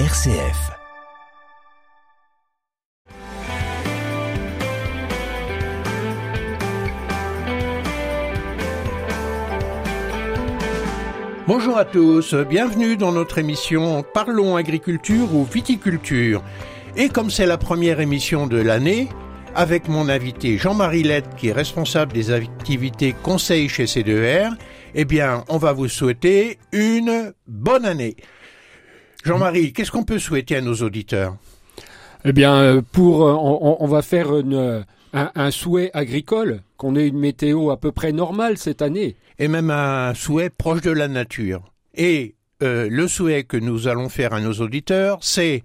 RCF. Bonjour à tous, bienvenue dans notre émission Parlons agriculture ou viticulture. Et comme c'est la première émission de l'année, avec mon invité Jean-Marie Lette qui est responsable des activités conseil chez C2R, eh bien, on va vous souhaiter une bonne année. Jean-Marie, qu'est-ce qu'on peut souhaiter à nos auditeurs? Eh bien, euh, pour, euh, on, on va faire une, euh, un, un souhait agricole, qu'on ait une météo à peu près normale cette année. Et même un souhait proche de la nature. Et euh, le souhait que nous allons faire à nos auditeurs, c'est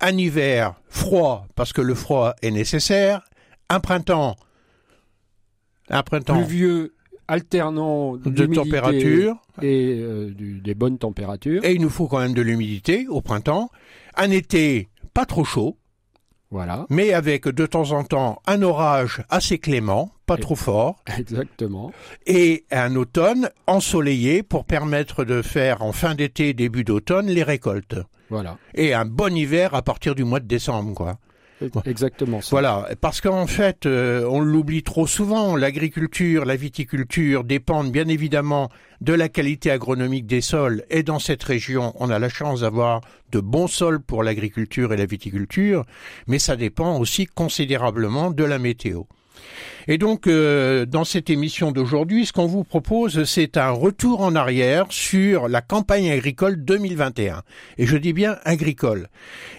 un hiver froid, parce que le froid est nécessaire, un printemps, un printemps Pluvieux, alternant de température, et euh, du- des bonnes températures. et il nous faut quand même de l'humidité au printemps, un été pas trop chaud, Voilà, mais avec de temps en temps un orage assez clément, pas Et- trop fort, exactement. et un automne ensoleillé pour permettre de faire en fin d'été, début d'automne, les récoltes. Voilà, Et un bon hiver à partir du mois de décembre, quoi. Exactement ça. Voilà, parce qu'en fait, euh, on l'oublie trop souvent, l'agriculture, la viticulture dépendent bien évidemment de la qualité agronomique des sols. Et dans cette région, on a la chance d'avoir de bons sols pour l'agriculture et la viticulture, mais ça dépend aussi considérablement de la météo. Et donc, euh, dans cette émission d'aujourd'hui, ce qu'on vous propose, c'est un retour en arrière sur la campagne agricole 2021. Et je dis bien agricole.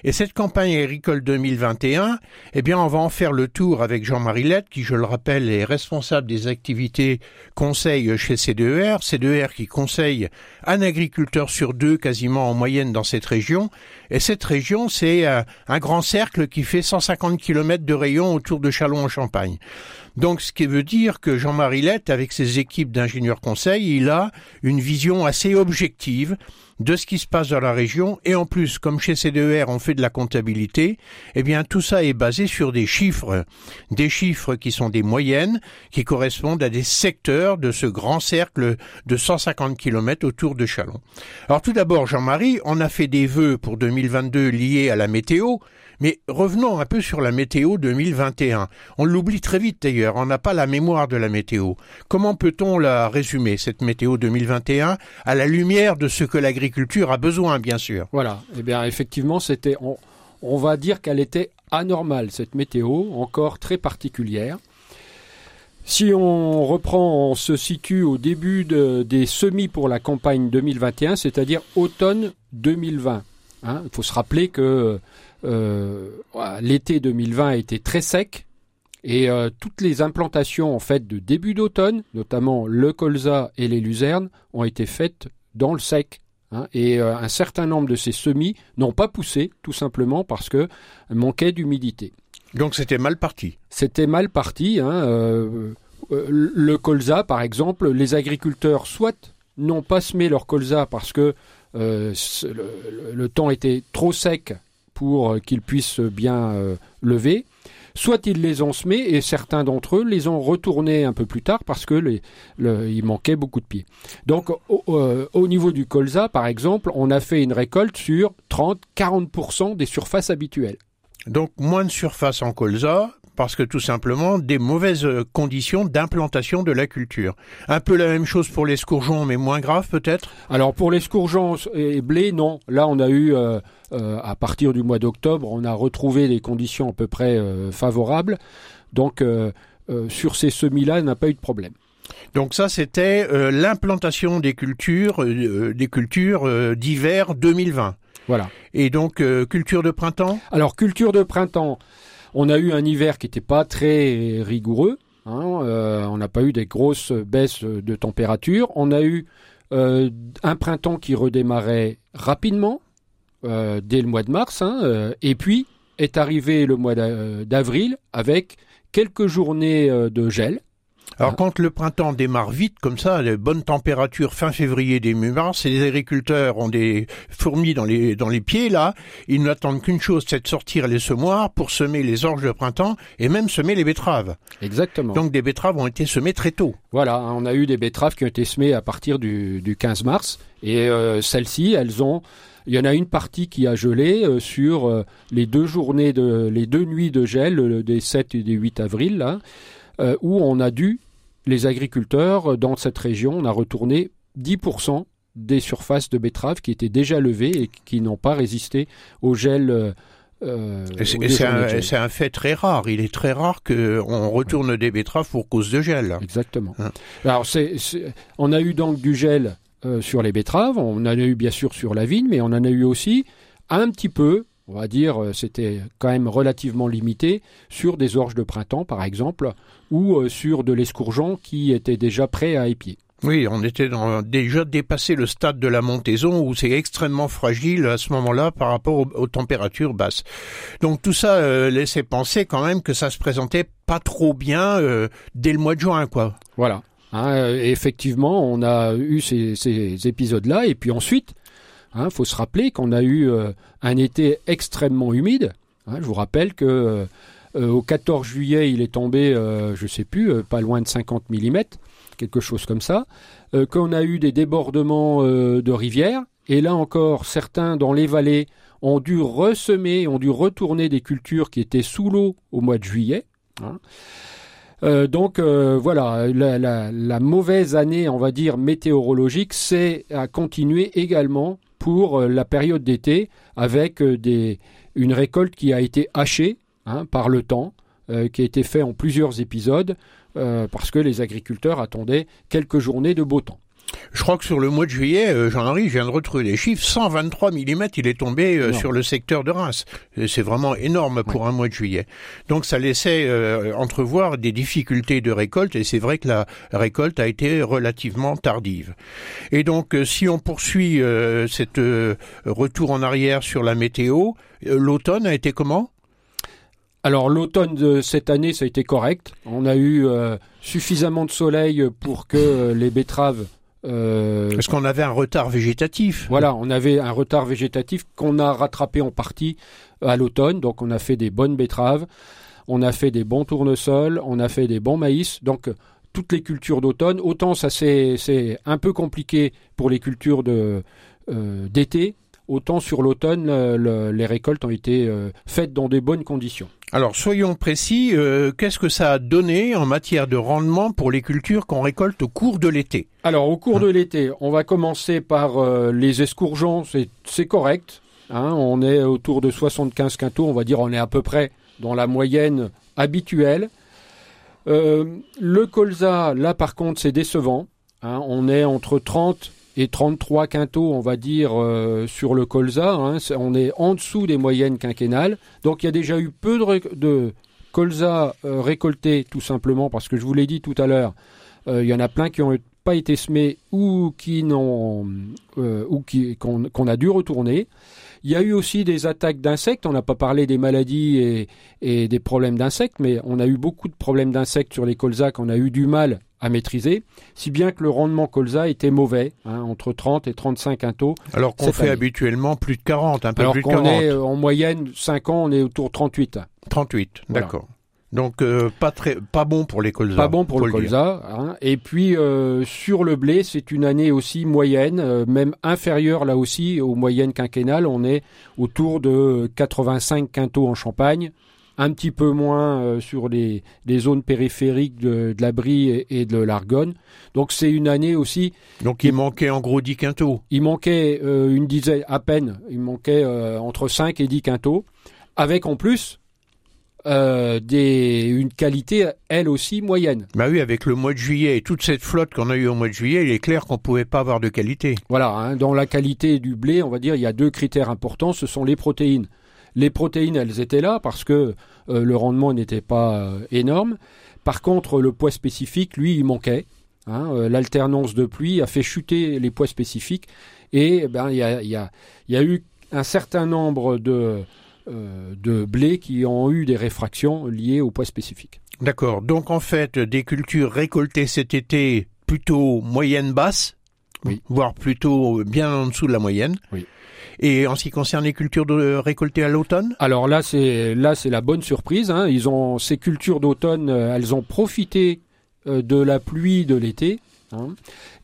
Et cette campagne agricole 2021, eh bien, on va en faire le tour avec Jean-Marie Lette, qui, je le rappelle, est responsable des activités conseil chez C2R. C2R qui conseille un agriculteur sur deux quasiment en moyenne dans cette région. Et cette région, c'est euh, un grand cercle qui fait 150 km de rayon autour de Châlons en Champagne. Donc, ce qui veut dire que Jean-Marie Lette, avec ses équipes d'ingénieurs conseils, il a une vision assez objective de ce qui se passe dans la région. Et en plus, comme chez C2R, on fait de la comptabilité, eh bien, tout ça est basé sur des chiffres. Des chiffres qui sont des moyennes, qui correspondent à des secteurs de ce grand cercle de 150 km autour de Châlons. Alors, tout d'abord, Jean-Marie, on a fait des vœux pour 2022 liés à la météo. Mais revenons un peu sur la météo 2021. On l'oublie très vite d'ailleurs, on n'a pas la mémoire de la météo. Comment peut-on la résumer, cette météo 2021, à la lumière de ce que l'agriculture a besoin, bien sûr? Voilà, eh bien effectivement, c'était, on, va dire qu'elle était anormale, cette météo, encore très particulière. Si on reprend, on se situe au début de- des semis pour la campagne 2021, c'est-à-dire automne 2020. hein. Il faut se rappeler que l'été 2020 a été très sec et euh, toutes les implantations en fait de début d'automne, notamment le colza et les luzernes, ont été faites dans le sec. hein. et euh, un certain nombre de ces semis n'ont pas poussé, tout simplement parce que manquait d'humidité. Donc c'était mal parti. C'était mal parti. hein, euh, euh, le colza, par exemple, les agriculteurs soit n'ont pas semé leur colza parce que euh, le temps était trop sec pour euh, qu'ils puissent bien euh, lever, soit ils les ont semés et certains d'entre eux les ont retournés un peu plus tard parce que manquait beaucoup de pieds. Donc au, euh, au niveau du colza, par exemple, on a fait une récolte sur 30-40% des surfaces habituelles. Donc moins de surface en colza, parce que tout simplement des mauvaises euh, conditions d'implantation de la culture. Un peu la même chose pour les scourgeons, mais moins grave peut-être? Alors pour les scourgeons et blé, non. Là, on a eu, euh, euh, à partir du mois d'octobre, on a retrouvé des conditions à peu près euh, favorables. Donc sur ces semis-là, il n'a pas eu de problème. Donc ça, c'était l'implantation des cultures, des cultures d'hiver 2020. Voilà. Et donc culture de printemps? Alors culture de printemps, on a eu un hiver qui n'était pas très rigoureux. hein, euh, on n'a pas eu des grosses baisses de température. On a eu euh, un printemps qui redémarrait rapidement euh, dès le mois de mars. hein, et puis est arrivé le mois d'a- d'avril avec quelques journées de gel. Alors quand le printemps démarre vite comme ça, les bonnes températures fin février début mars, et les agriculteurs ont des fourmis dans les dans les pieds là, ils n'attendent qu'une chose, c'est de sortir les semoirs pour semer les orges de printemps et même semer les betteraves. Exactement. Donc des betteraves ont été semées très tôt. Voilà, hein, on a eu des betteraves qui ont été semées à partir du, du 15 mars et euh, celles-ci, elles ont il y en a une partie qui a gelé euh, sur euh, les deux journées de les deux nuits de gel des 7 et des 8 avril là, où on a dû les agriculteurs dans cette région, on a retourné 10% des surfaces de betteraves qui étaient déjà levées et qui n'ont pas résisté au gel. Euh, c'est un, fait très rare. Il est très rare qu'on retourne des betteraves pour cause de gel. Exactement. Hein. Alors, on a eu donc du gel euh, sur les betteraves, on en a eu bien sûr sur la vigne, mais on en a eu aussi un petit peu on va dire, euh, c'était quand même relativement limité sur des orges de printemps, par exemple, ou euh, sur de l'escourgeon qui était déjà prêt à épier. Oui, on était déjà dépassé le stade de la montaison où c'est extrêmement fragile à ce moment-là par rapport aux, températures basses. Donc tout ça euh, laissait penser quand même que ça se présentait pas trop bien dès le mois de juin, quoi. Voilà. Hein, effectivement, on a eu ces, ces épisodes-là, et puis ensuite, il hein, faut se rappeler qu'on a eu euh, un été extrêmement humide. Hein, je vous rappelle que euh, euh, au 14 juillet, il est tombé, je ne sais plus, pas loin de 50 mm, quelque chose comme ça. qu'on a eu des débordements de rivières. Et là encore, certains dans les vallées ont dû ressemer, ont dû retourner des cultures qui étaient sous l'eau au mois de juillet. Hein. donc voilà, la, mauvaise année, on va dire météorologique, c'est à continuer également pour euh, la période d'été avec euh, une récolte qui a été hachée hein, par le temps, euh, qui a été fait en plusieurs épisodes, parce que les agriculteurs attendaient quelques journées de beau temps. Je crois que sur le mois de juillet, euh, Jean-Henri, je viens de retrouver les chiffres, 123 mm il est tombé euh, sur le secteur de Reims. C'est vraiment énorme pour un mois de juillet. Donc ça laissait euh, entrevoir des difficultés de récolte et c'est vrai que la récolte a été relativement tardive. Et donc si on poursuit cette retour en arrière sur la météo, l'automne a été comment? Alors l'automne de cette année, ça a été correct. On a eu suffisamment de soleil pour que les betteraves euh, Est-ce qu'on avait un retard végétatif? Voilà, on avait un retard végétatif qu'on a rattrapé en partie à l'automne. Donc on a fait des bonnes betteraves, on a fait des bons tournesols, on a fait des bons maïs. Donc toutes les cultures d'automne, autant ça c'est un peu compliqué pour les cultures euh, d'été, autant sur l'automne les récoltes ont été euh, faites dans des bonnes conditions. Alors soyons précis, euh, qu'est-ce que ça a donné en matière de rendement pour les cultures qu'on récolte au cours de l'été? Alors au cours de l'été, on va commencer par euh, les escourgeons, c'est correct. Hein, on est autour de 75 quintaux, on va dire on est à peu près dans la moyenne habituelle. Euh, le colza, là par contre, c'est décevant. Hein, on est entre 30 et 33 quintaux, on va dire, euh, sur le colza. Hein, on est en dessous des moyennes quinquennales. Donc il y a déjà eu peu de, colza euh, récoltés, tout simplement, parce que je vous l'ai dit tout à l'heure, euh, il y en a plein qui n'ont pas été semés ou qui n'ont ou qui qu'on a dû retourner. Il y a eu aussi des attaques d'insectes. On n'a pas parlé des maladies et, et des problèmes d'insectes, mais on a eu beaucoup de problèmes d'insectes sur les colzas qu'on a eu du mal à maîtriser, si bien que le rendement colza était mauvais, hein, entre 30 et 35 quintaux. Alors qu'on fait habituellement plus de 40, un peu Alors plus de 40. Alors qu'on est euh, en moyenne 5 ans, on est autour de 38. 38, d'accord. Donc euh, pas très, pas bon pour les colzas. Pas bon pour le colza. Hein. Et puis euh, sur le blé, c'est une année aussi moyenne, même inférieure là aussi aux moyennes quinquennales. On est autour de 85 quintaux en Champagne, un petit peu moins euh, sur les, zones périphériques de, la Brie et, de l'Argonne. Donc c'est une année aussi. Donc il manquait en gros 10 quintaux. Il manquait euh, une dizaine à peine. Il manquait euh, entre 5 et 10 quintaux, avec en plus des, une qualité elle aussi moyenne. Bah oui, avec le mois de juillet et toute cette flotte qu'on a eue au mois de juillet, il est clair qu'on pouvait pas avoir de qualité. Voilà, hein, dans la qualité du blé, on va dire il y a deux critères importants, ce sont les protéines. Les protéines, elles étaient là parce que euh, le rendement n'était pas euh, énorme. Par contre, le poids spécifique, lui, il manquait. Hein, euh, l'alternance de pluie a fait chuter les poids spécifiques et ben il y a, y, a, y a, eu un certain nombre de, de blés qui ont eu des réfractions liées au poids spécifique. D'accord. Donc en fait, des cultures récoltées cet été plutôt moyenne basse, Oui. voire plutôt bien en dessous de la moyenne. Oui. Et en ce qui concerne les cultures de, récoltées à l'automne? Alors là, c'est là, c'est la bonne surprise. hein. Ces cultures d'automne, euh, elles ont profité euh, de la pluie de l'été. hein.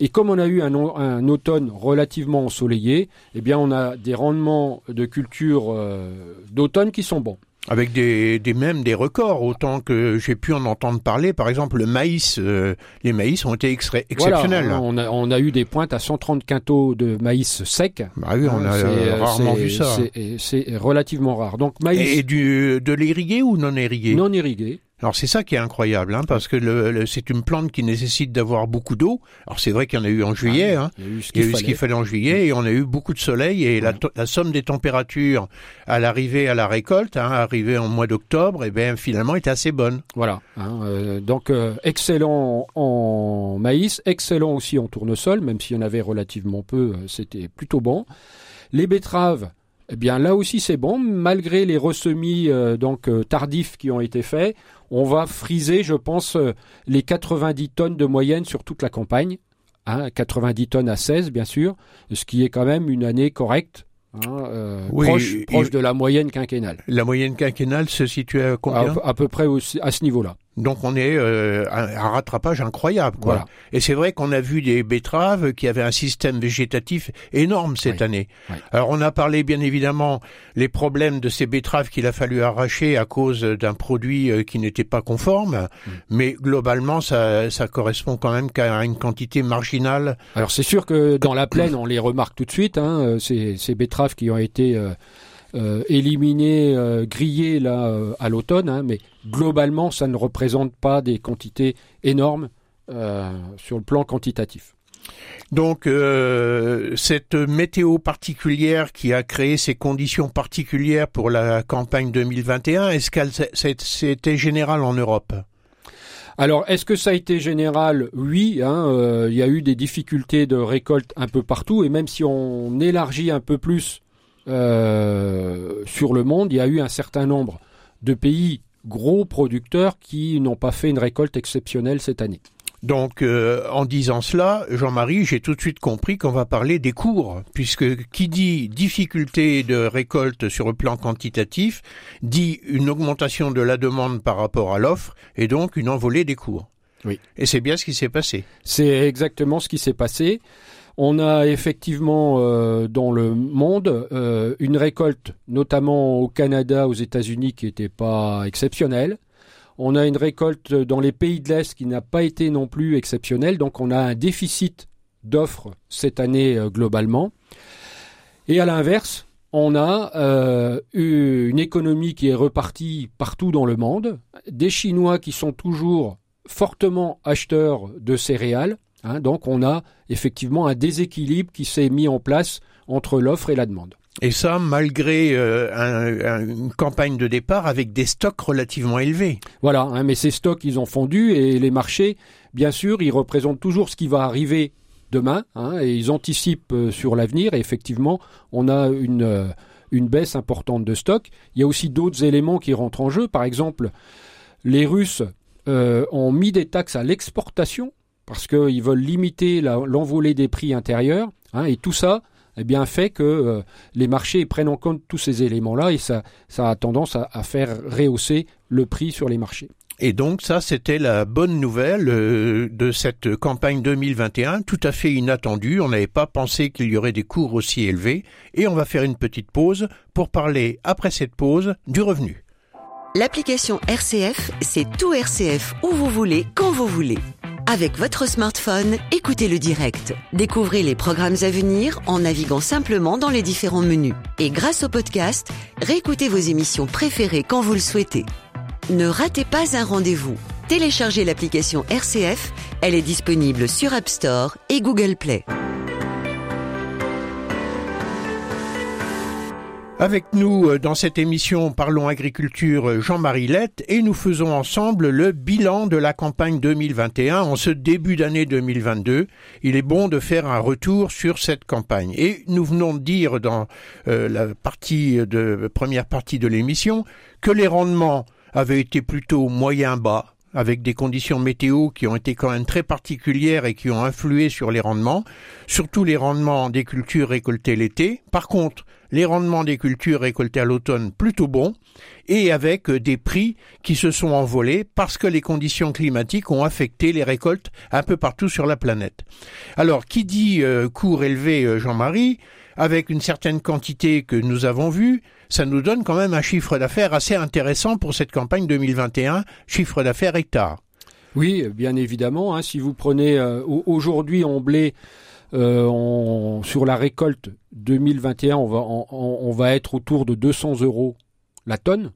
Et comme on a eu un, au- un automne relativement ensoleillé, eh bien, on a des rendements de cultures euh, d'automne qui sont bons. Avec des, des même des records, autant que j'ai pu en entendre parler. Par exemple, le maïs, euh, les maïs ont été extra- exceptionnels. Voilà, on, a, on a eu des pointes à 130 quintaux de maïs sec. Bah oui, on a euh, euh, rarement c'est- vu ça. C'est relativement rare. Donc maïs Et du, de l'irrigué ou non irrigué non irrigué. Alors c'est ça qui est incroyable, hein, parce que le, le- c'est une plante qui nécessite d'avoir beaucoup d'eau. Alors c'est vrai qu'il y en a eu en juillet, hein. Il y a eu ce qu'il fallait. en juillet, et on a eu beaucoup de soleil, et la, Ouais. to- la somme des températures à l'arrivée à la récolte, hein, arrivée en mois d'octobre, et bien finalement était assez bonne. Voilà. euh, donc euh, excellent en maïs, excellent aussi en tournesol, même s'il y en avait relativement peu, euh, c'était plutôt bon. Les betteraves, eh bien là aussi c'est bon, malgré les ressemis euh, donc euh, tardifs qui ont été faits, on va friser, je pense, euh, les 90 tonnes de moyenne sur toute la campagne. Hein, 90 tonnes à 16 bien sûr, ce qui est quand même une année correcte, hein, euh, Oui, proche, de la moyenne quinquennale. La moyenne quinquennale se situe à combien À, à peu près aussi- à ce niveau-là. Donc on est euh, un rattrapage incroyable. Quoi. Voilà. Et c'est vrai qu'on a vu des betteraves qui avaient un système végétatif énorme cette Oui. année. Oui. Alors on a parlé bien évidemment les problèmes de ces betteraves qu'il a fallu arracher à cause d'un produit euh, qui n'était pas conforme, Mm. mais globalement ça, ça correspond quand même qu'à une quantité marginale. Alors c'est sûr que dans la plaine, on les remarque tout de suite, hein, euh, ces, ces betteraves qui ont été euh, euh, éliminées, euh, grillées là euh, à l'automne, hein, mais globalement, ça ne représente pas des quantités énormes sur le plan quantitatif. Donc euh, cette météo particulière qui a créé ces conditions particulières pour la campagne 2021, est-ce qu'elle c'était général en Europe? Alors, est-ce que ça a été général? Oui, hein, euh, il y a eu des difficultés de récolte un peu partout, et même si on élargit un peu plus euh, sur le monde, il y a eu un certain nombre de pays gros producteurs qui n'ont pas fait une récolte exceptionnelle cette année. Donc, euh, en disant cela, Jean-Marie, j'ai tout de suite compris qu'on va parler des cours, puisque qui dit difficulté de récolte sur le plan quantitatif, dit une augmentation de la demande par rapport à l'offre, et donc une envolée des cours. Oui. Et c'est bien ce qui s'est passé. C'est exactement ce qui s'est passé. On a effectivement euh, dans le monde euh, une récolte, notamment au Canada, aux États-Unis, qui n'était pas exceptionnelle. On a une récolte dans les pays de l'Est qui n'a pas été non plus exceptionnelle. Donc on a un déficit d'offres cette année euh, globalement. Et à l'inverse, on a euh, eu une économie qui est repartie partout dans le monde, des Chinois qui sont toujours fortement acheteurs de céréales. Hein. donc on a effectivement un déséquilibre qui s'est mis en place entre l'offre et la demande. Et ça, malgré euh, un- un- une campagne de départ avec des stocks relativement élevés. Voilà, hein, mais ces stocks, ils ont fondu et les marchés, bien sûr, ils représentent toujours ce qui va arriver demain hein, et ils anticipent euh, sur l'avenir. Et effectivement, on a une, euh, une baisse importante de stocks. Il y a aussi d'autres éléments qui rentrent en jeu. Par exemple, les Russes ont mis des taxes à l'exportation parce qu'ils veulent limiter l'envolée des prix intérieurs. hein, et tout ça, eh bien, fait que euh, les marchés prennent en compte tous ces éléments-là et ça, ça a tendance à, à faire rehausser le prix sur les marchés. Et donc ça, c'était la bonne nouvelle euh, de cette campagne 2021, tout à fait inattendue. On n'avait pas pensé qu'il y aurait des cours aussi élevés. Et on va faire une petite pause pour parler, après cette pause, du revenu. L'application RCF, c'est tout RCF où vous voulez, quand vous voulez. Avec votre smartphone, écoutez le direct. Découvrez les programmes à venir en naviguant simplement dans les différents menus. Et grâce au podcast, réécoutez vos émissions préférées quand vous le souhaitez. Ne ratez pas un rendez-vous. Téléchargez l'application RCF, elle est disponible sur App Store et Google Play. Avec nous euh, dans cette émission Parlons Agriculture euh, Jean-Marie Lette et nous faisons ensemble le bilan de la campagne 2021 en ce début d'année 2022. Il est bon de faire un retour sur cette campagne. Et nous venons de dire dans euh, la partie de première partie de l'émission que les rendements avaient été plutôt moyen bas. Avec des conditions météo qui ont été quand même très particulières et qui ont influé sur les rendements, surtout les rendements des cultures récoltées l'été. Par contre, les rendements des cultures récoltées à l'automne plutôt bons et avec des prix qui se sont envolés parce que les conditions climatiques ont affecté les récoltes un peu partout sur la planète. Alors, qui dit euh, cours élevé, euh, Jean-Marie, avec une certaine quantité que nous avons vue, ça nous donne quand même un chiffre d'affaires assez intéressant pour cette campagne 2021, chiffre d'affaires hectare. Oui, bien évidemment. Hein, si vous prenez euh, aujourd'hui en blé, euh, sur la récolte 2021, on va, on, va être autour de 200 euros la tonne.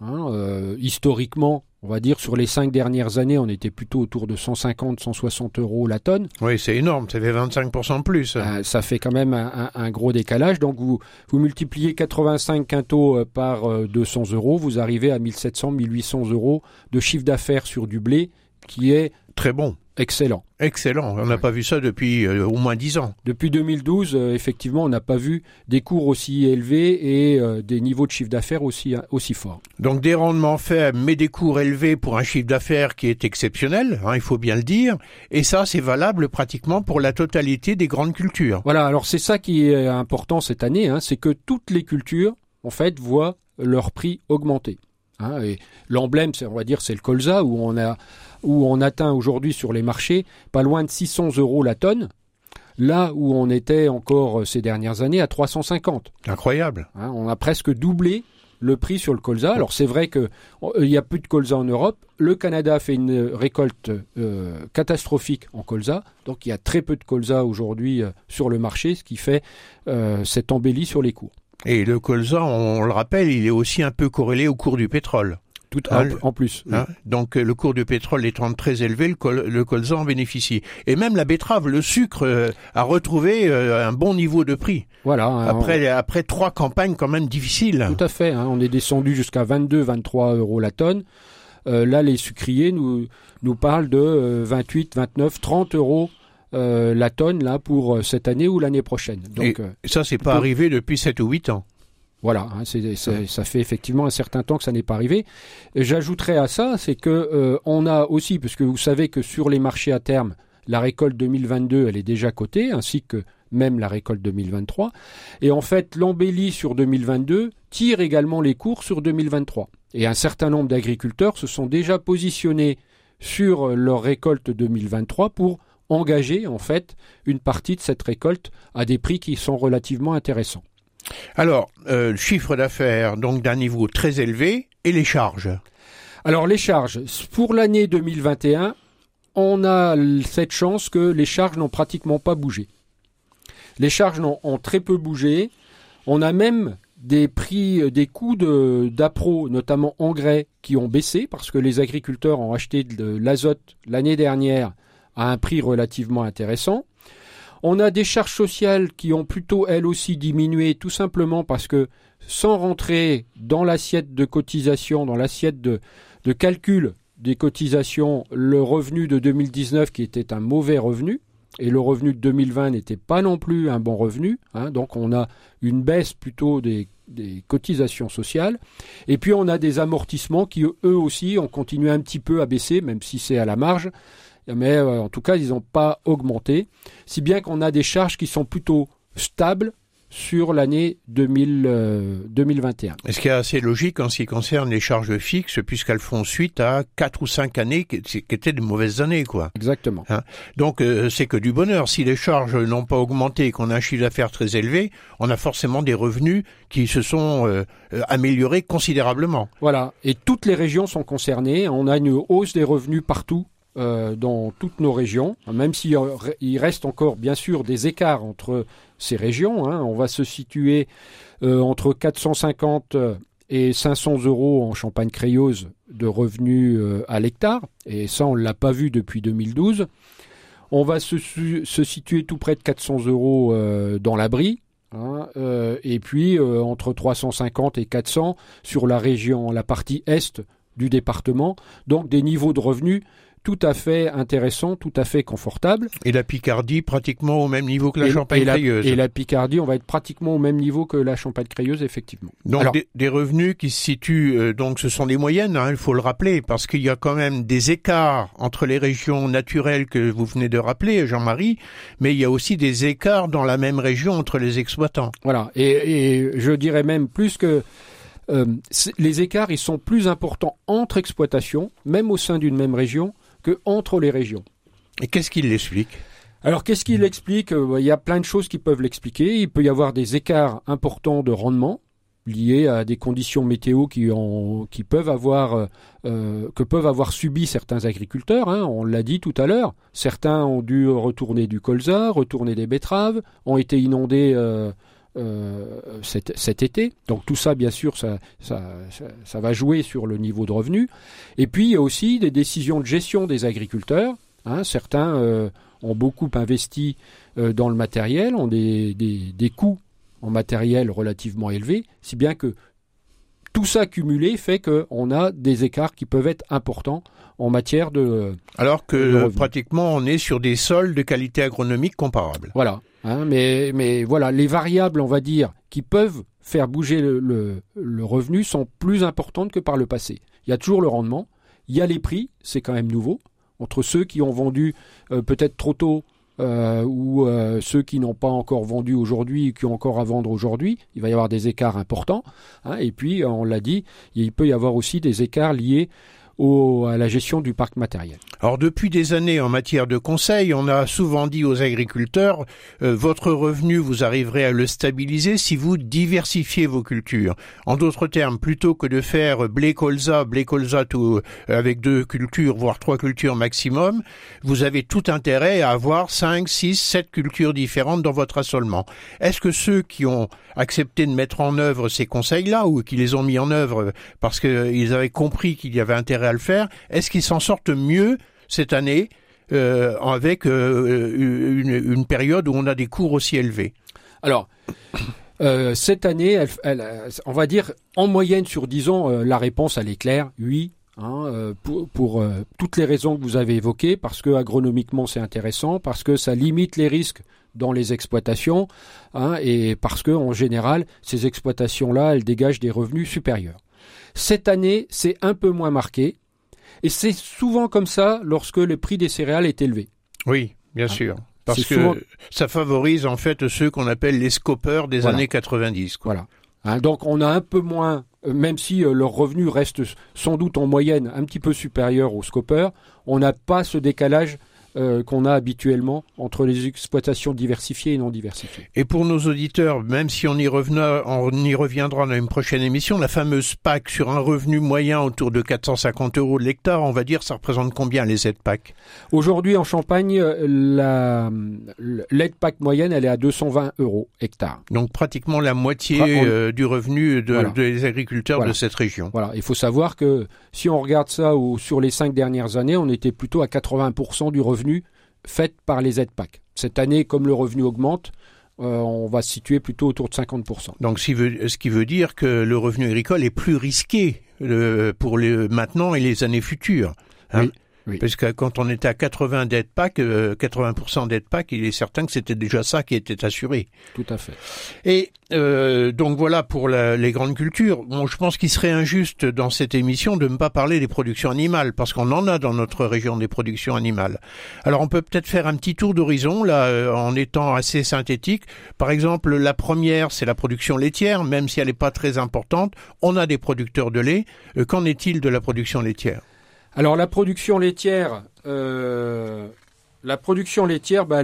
Hein, euh, historiquement, on va dire sur les cinq dernières années, on était plutôt autour de 150, 160 euros la tonne. Oui, c'est énorme, ça fait 25% de plus. Euh, ça fait quand même un, gros décalage. Donc vous, vous multipliez 85 quintaux euh, par 200 euh, euros, vous arrivez à 1700, 1800 euros de chiffre d'affaires sur du blé, qui est très bon. Excellent. Excellent. On n'a pas vu ça depuis euh, au moins dix ans. Depuis 2012, euh, effectivement, on n'a pas vu des cours aussi élevés et euh, des niveaux de chiffre d'affaires aussi, aussi forts. Donc des rendements faibles, mais des cours élevés pour un chiffre d'affaires qui est exceptionnel, hein, il faut bien le dire. Et ça, c'est valable pratiquement pour la totalité des grandes cultures. Voilà, alors c'est ça qui est important cette année, hein, c'est que toutes les cultures, en fait, voient leur prix augmenter. Hein, et l'emblème, on va dire, c'est le colza où on a où on atteint aujourd'hui sur les marchés pas loin de 600 euros la tonne, là où on était encore euh, ces dernières années à 350. Incroyable. Hein, on a presque doublé le prix sur le colza. Alors c'est vrai qu'il euh, y a plus de colza en Europe. Le Canada fait une récolte euh, catastrophique en colza, donc il y a très peu de colza aujourd'hui sur le marché, ce qui fait cette embellie sur les cours. Et le colza, on le rappelle, il est aussi un peu corrélé au cours du pétrole. Hein, en, plus. Hein, donc euh, le cours du pétrole étant très élevé, le, colza en bénéficie. Et même la betterave, le sucre, euh, a retrouvé euh, un bon niveau de prix. Voilà. Hein, après, après trois campagnes quand même difficiles. Tout à fait. on est descendu jusqu'à 22, 23 euros la tonne. là, les sucriers nous, nous parlent de 28, 29, 30 euros la tonne là pour cette année ou l'année prochaine. Donc et ça c'est pas arrivé depuis 7 ou 8 ans. Voilà, hein, ça fait effectivement un certain temps que ça n'est pas arrivé. J'ajouterais à ça, c'est que euh, on a aussi, puisque vous savez que sur les marchés à terme, la récolte 2022, elle est déjà cotée, ainsi que même la récolte 2023. Et en fait, l'embellie sur 2022 tire également les cours sur 2023. Et un certain nombre d'agriculteurs se sont déjà positionnés sur leur récolte 2023 pour engager en fait une partie de cette récolte à des prix qui sont relativement intéressants. Alors, euh, chiffre d'affaires donc d'un niveau très élevé et les charges? Alors les charges, pour l'année 2021, on a cette chance que les charges n'ont pratiquement pas bougé. Les charges ont, très peu bougé. On a même des prix, des coûts d'appro, notamment engrais, qui ont baissé parce que les agriculteurs ont acheté de l'azote l'année dernière à un prix relativement intéressant. On a des charges sociales qui ont plutôt elles aussi diminué tout simplement parce que sans rentrer dans l'assiette de cotisation, dans l'assiette de, calcul des cotisations, le revenu de 2019 qui était un mauvais revenu, et le revenu de 2020 n'était pas non plus un bon revenu. Hein. donc on a une baisse plutôt des, des, cotisations sociales. Et puis on a des amortissements qui eux aussi ont continué un petit peu à baisser, même si c'est à la marge mais euh, en tout cas, ils n'ont pas augmenté, si bien qu'on a des charges qui sont plutôt stables sur l'année 2021. Euh, Est-ce qu'il est assez logique en ce qui concerne les charges fixes, puisqu'elles font suite à quatre ou cinq années qui, étaient de mauvaises années, quoi. Exactement. Hein Donc euh, c'est que du bonheur. Si les charges n'ont pas augmenté et qu'on a un chiffre d'affaires très élevé, on a forcément des revenus qui se sont améliorés considérablement. Voilà. Et toutes les régions sont concernées. On a une hausse des revenus partout euh, dans toutes nos régions, même s'il reste encore bien sûr des écarts entre ces régions. Hein. On va se situer euh, entre 450 et 500 euros en Champagne crayose de revenus euh, à l'hectare, et ça on ne l'a pas vu depuis 2012. On va se, situer tout près de 400 euros dans l'abri, hein, et puis entre 350 et 400 sur la région, la partie est du département, donc des niveaux de revenus tout à fait intéressant, tout à fait confortable. Et la Picardie pratiquement au même niveau que la et, Champagne et la, crayeuse. et la Picardie, on va être pratiquement au même niveau que la Champagne crayeuse, effectivement. Donc Alors- des, des revenus qui se situent, euh, donc ce sont des moyennes, hein, il faut le rappeler, parce qu'il y a quand même des écarts entre les régions naturelles que vous venez de rappeler, Jean-Marie, mais il y a aussi des écarts dans la même région entre les exploitants. Voilà. Et, et je dirais même plus que euh, les écarts, ils sont plus importants entre exploitations, même au sein d'une même région, que entre les régions. Et qu'est-ce qui l'explique Alors, qu'est-ce qu'il explique? Euh, Il y a plein de choses qui peuvent l'expliquer. Il peut y avoir des écarts importants de rendement liés à des conditions météo qui, ont, qui peuvent avoir, euh, euh, que peuvent avoir subi certains agriculteurs. hein. on l'a dit tout à l'heure. Certains ont dû retourner du colza, retourner des betteraves, ont été inondés. euh, cet, cet été. Donc tout ça, bien sûr, ça, ça, ça, ça va jouer sur le niveau de revenu. Et puis, il y a aussi des décisions de gestion des agriculteurs. hein. certains euh, ont beaucoup investi euh, dans le matériel, ont des, des, des coûts en matériel relativement élevés, si bien que tout ça cumulé fait qu'on a des écarts qui peuvent être importants en matière de... Alors que pratiquement on est sur des sols de qualité agronomique comparable. Voilà. hein, mais, mais voilà, les variables, on va dire, qui peuvent faire bouger le, le, le revenu sont plus importantes que par le passé. Il y a toujours le rendement, il y a les prix, c'est quand même nouveau, entre ceux qui ont vendu euh, peut-être trop tôt ou euh, ceux qui n'ont pas encore vendu aujourd'hui qui ont encore à vendre aujourd'hui, il va y avoir des écarts importants. hein, et puis, on l'a dit, il peut y avoir aussi des écarts liés au, à la gestion du parc matériel. Alors depuis des années en matière de conseil, on a souvent dit aux agriculteurs euh, votre revenu vous arriverez à le stabiliser si vous diversifiez vos cultures. En d'autres termes, plutôt que de faire blé colza, blé colza tout, euh, avec deux cultures voire trois cultures maximum, vous avez tout intérêt à avoir cinq, six, sept cultures différentes dans votre assolement. Est-ce que ceux qui ont accepté de mettre en œuvre ces conseils-là ou qui les ont mis en œuvre parce qu'ils avaient compris qu'il y avait intérêt à le faire, est-ce qu'ils s'en sortent mieux cette année euh, avec euh, une, une période où on a des cours aussi élevés? Alors, euh, cette année, euh, on va dire en moyenne sur 10 ans, euh, la réponse elle est claire, oui. hein, euh, pour euh, toutes les raisons que vous avez évoquées, parce que agronomiquement c'est intéressant, parce que ça limite les risques dans les exploitations, hein, et parce que en général ces exploitations-là, elles dégagent des revenus supérieurs. Cette année, c'est un peu moins marqué, et c'est souvent comme ça lorsque le prix des céréales est élevé. Oui, bien sûr. Parce que souvent- ça favorise en fait ceux qu'on appelle les scopeurs des Voilà. années 90. Quoi. Voilà. Hein, donc on a un peu moins, euh, même si euh, leurs revenus restent sans doute en moyenne un petit peu supérieurs aux scopeurs, on n'a pas ce décalage euh, qu'on a habituellement entre les exploitations diversifiées et non diversifiées. Et pour nos auditeurs, même si on y, on y reviendra dans une prochaine émission, la fameuse PAC sur un revenu moyen autour de 450 euros de l'hectare, on va dire, ça représente combien les aides PAC? Aujourd'hui en Champagne, la l'aide PAC moyenne, elle est à 220 euros hectare. Donc pratiquement la moitié on- euh, du revenu de- Voilà. des agriculteurs Voilà. de cette région. Voilà, il faut savoir que si on regarde ça au- sur les cinq dernières années, on était plutôt à 80% du revenu fait par les aides PAC. Cette année, comme le revenu augmente, euh, on va se situer plutôt autour de 50%. Donc ce qui veut, ce qui veut dire que le revenu agricole est plus risqué euh, pour les maintenant et les années futures. hein. Oui, oui. Parce que quand on était à 80 d'aides PAC, euh, 80% d'aides PAC, il est certain que c'était déjà ça qui était assuré. Tout à fait. Et euh, donc voilà pour la- les grandes cultures. Bon, je pense qu'il serait injuste dans cette émission de ne pas parler des productions animales, parce qu'on en a dans notre région des productions animales. Alors on peut peut-être faire un petit tour d'horizon là, euh, en étant assez synthétique. Par exemple, la première, c'est la production laitière, même si elle n'est pas très importante. On a des producteurs de lait. Euh, Qu'en est-il de la production laitière? Alors la production laitière, euh, bah,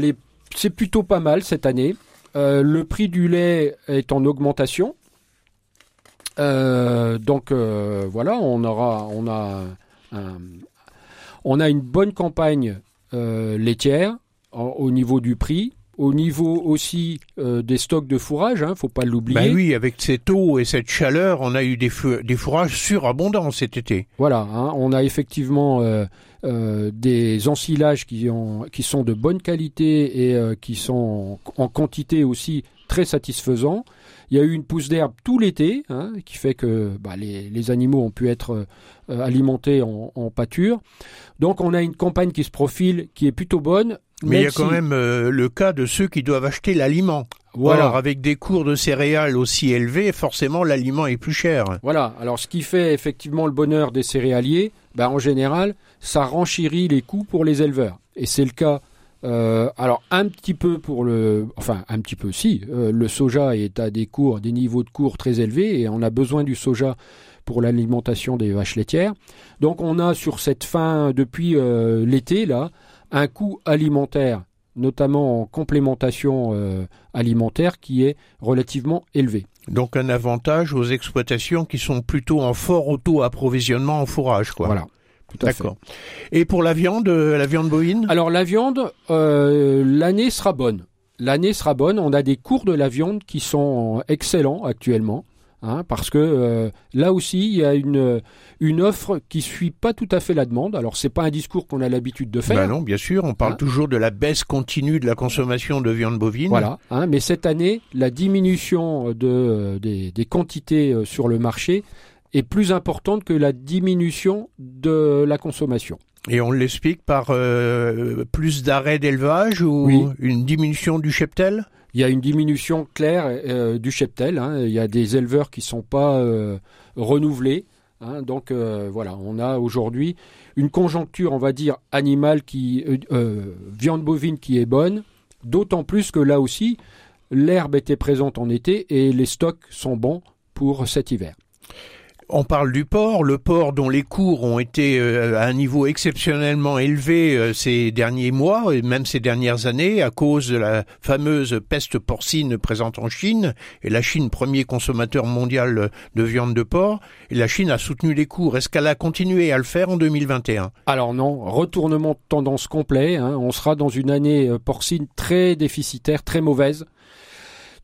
c'est plutôt pas mal cette année. Euh, le prix du lait est en augmentation. Euh, donc voilà, on aura, a, une bonne campagne laitière au niveau du prix, au niveau aussi euh, des stocks de fourrage, hein, faut pas l'oublier. Ben oui, avec cette eau et cette chaleur, on a eu des, fourrages surabondants cet été. Voilà, hein, on a effectivement euh, euh, des ensilages qui, ont, qui sont de bonne qualité et qui sont en, en quantité aussi très satisfaisants. Il y a eu une pousse d'herbe tout l'été, hein, qui fait que bah, les, animaux ont pu être alimentés en, pâture. Donc on a une campagne qui se profile, qui est plutôt bonne. Mais il y a quand même euh, le cas de ceux qui doivent acheter l'aliment. Voilà. Alors avec des cours de céréales aussi élevés, forcément l'aliment est plus cher. Voilà. Alors ce qui fait effectivement le bonheur des céréaliers, bah, en général, ça renchérit les coûts pour les éleveurs. Et c'est le cas euh, alors un petit peu pour le, enfin un petit peu si, euh, le soja est à des cours, des niveaux de cours très élevés et on a besoin du soja pour l'alimentation des vaches laitières. Donc on a sur cette fin depuis euh, l'été là un coût alimentaire, notamment en complémentation alimentaire, qui est relativement élevé. Donc un avantage aux exploitations qui sont plutôt en fort auto-approvisionnement en fourrage, quoi. Voilà. D'accord. Et pour la viande, euh, la viande bovine? Alors la viande, euh, l'année sera bonne. L'année sera bonne. On a des cours de la viande qui sont excellents actuellement. Hein, parce que euh, là aussi, il y a une, une offre qui suit pas tout à fait la demande. Alors, c'est pas un discours qu'on a l'habitude de faire. Ben non, bien sûr, on parle hein toujours de la baisse continue de la consommation de viande bovine. Voilà, hein, mais cette année, la diminution de, des, des quantités sur le marché est plus importante que la diminution de la consommation. Et on l'explique par euh, plus d'arrêts d'élevage ou une diminution du cheptel? Il y a une diminution claire euh, du cheptel. Hein. Il y a des éleveurs qui ne sont pas euh, renouvelés. Hein. Donc voilà, on a aujourd'hui une conjoncture, on va dire, animale qui, viande bovine qui est bonne. D'autant plus que là aussi, l'herbe était présente en été et les stocks sont bons pour cet hiver. On parle du porc, le porc dont les cours ont été euh, à un niveau exceptionnellement élevé euh, ces derniers mois et même ces dernières années à cause de la fameuse peste porcine présente en Chine et la Chine premier consommateur mondial de viande de porc et la Chine a soutenu les cours. Est-ce qu'elle a continué à le faire en 2021 Alors non, retournement de tendance complet. Hein. On sera dans une année euh, porcine très déficitaire, très mauvaise.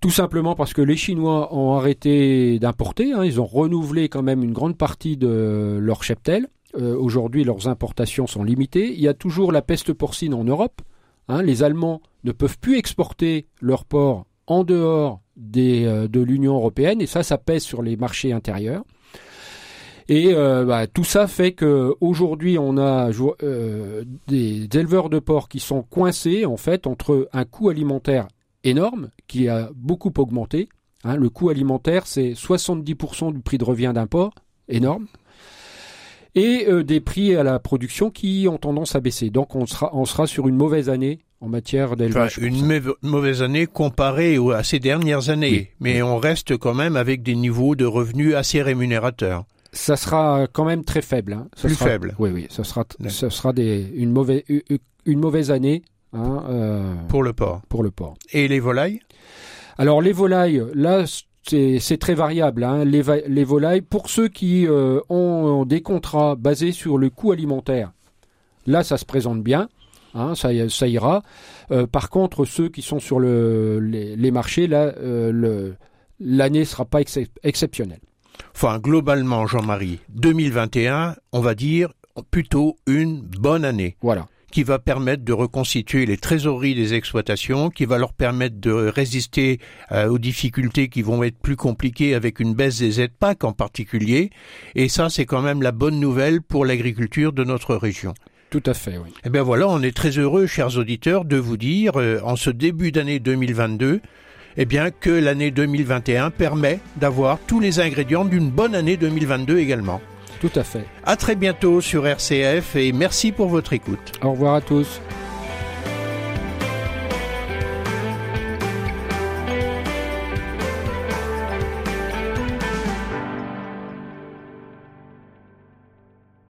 Tout simplement parce que les Chinois ont arrêté d'importer, hein. ils ont renouvelé quand même une grande partie de leur cheptel. Euh, aujourd'hui, leurs importations sont limitées. Il y a toujours la peste porcine en Europe. Hein. les Allemands ne peuvent plus exporter leur porc en dehors euh, de l'Union européenne et ça, ça pèse sur les marchés intérieurs. Et euh, bah, tout ça fait qu'aujourd'hui, on a des éleveurs de porc qui sont coincés en fait entre un coût alimentaire énorme qui a beaucoup augmenté. Hein. le coût alimentaire, c'est 70% du prix de revient d'un porc, énorme. Et euh, des prix à la production qui ont tendance à baisser. Donc on sera, on sera sur une mauvaise année en matière d'élevage. une mauvaise année comparée à ces dernières années, mais on reste quand même avec des niveaux de revenus assez rémunérateurs. Ça sera quand même très faible. Hein. Plus faible. Oui, oui, ça sera, ça sera des, une, mauvaise, une mauvaise année Hein, euh, pour le porc. Pour le porc. Et les volailles? Alors les volailles, là c'est très variable. Hein. Les, les, volailles, pour ceux qui euh, ont des contrats basés sur le coût alimentaire, là ça se présente bien. Hein, ça, ça, ira. Euh, par contre, ceux qui sont sur le, les, marchés, là, l'année ne sera pas exceptionnelle. Enfin, globalement, Jean-Marie, 2021, on va dire plutôt une bonne année. Voilà qui va permettre de reconstituer les trésoreries des exploitations, qui va leur permettre de résister euh, aux difficultés qui vont être plus compliquées avec une baisse des aides PAC en particulier. Et ça, c'est quand même la bonne nouvelle pour l'agriculture de notre région. Tout à fait, oui. Eh bien voilà, on est très heureux, chers auditeurs, de vous dire, euh, en ce début d'année 2022, eh bien, que l'année 2021 permet d'avoir tous les ingrédients d'une bonne année 2022 également. Tout à fait. À très bientôt sur RCF et merci pour votre écoute. Au revoir à tous.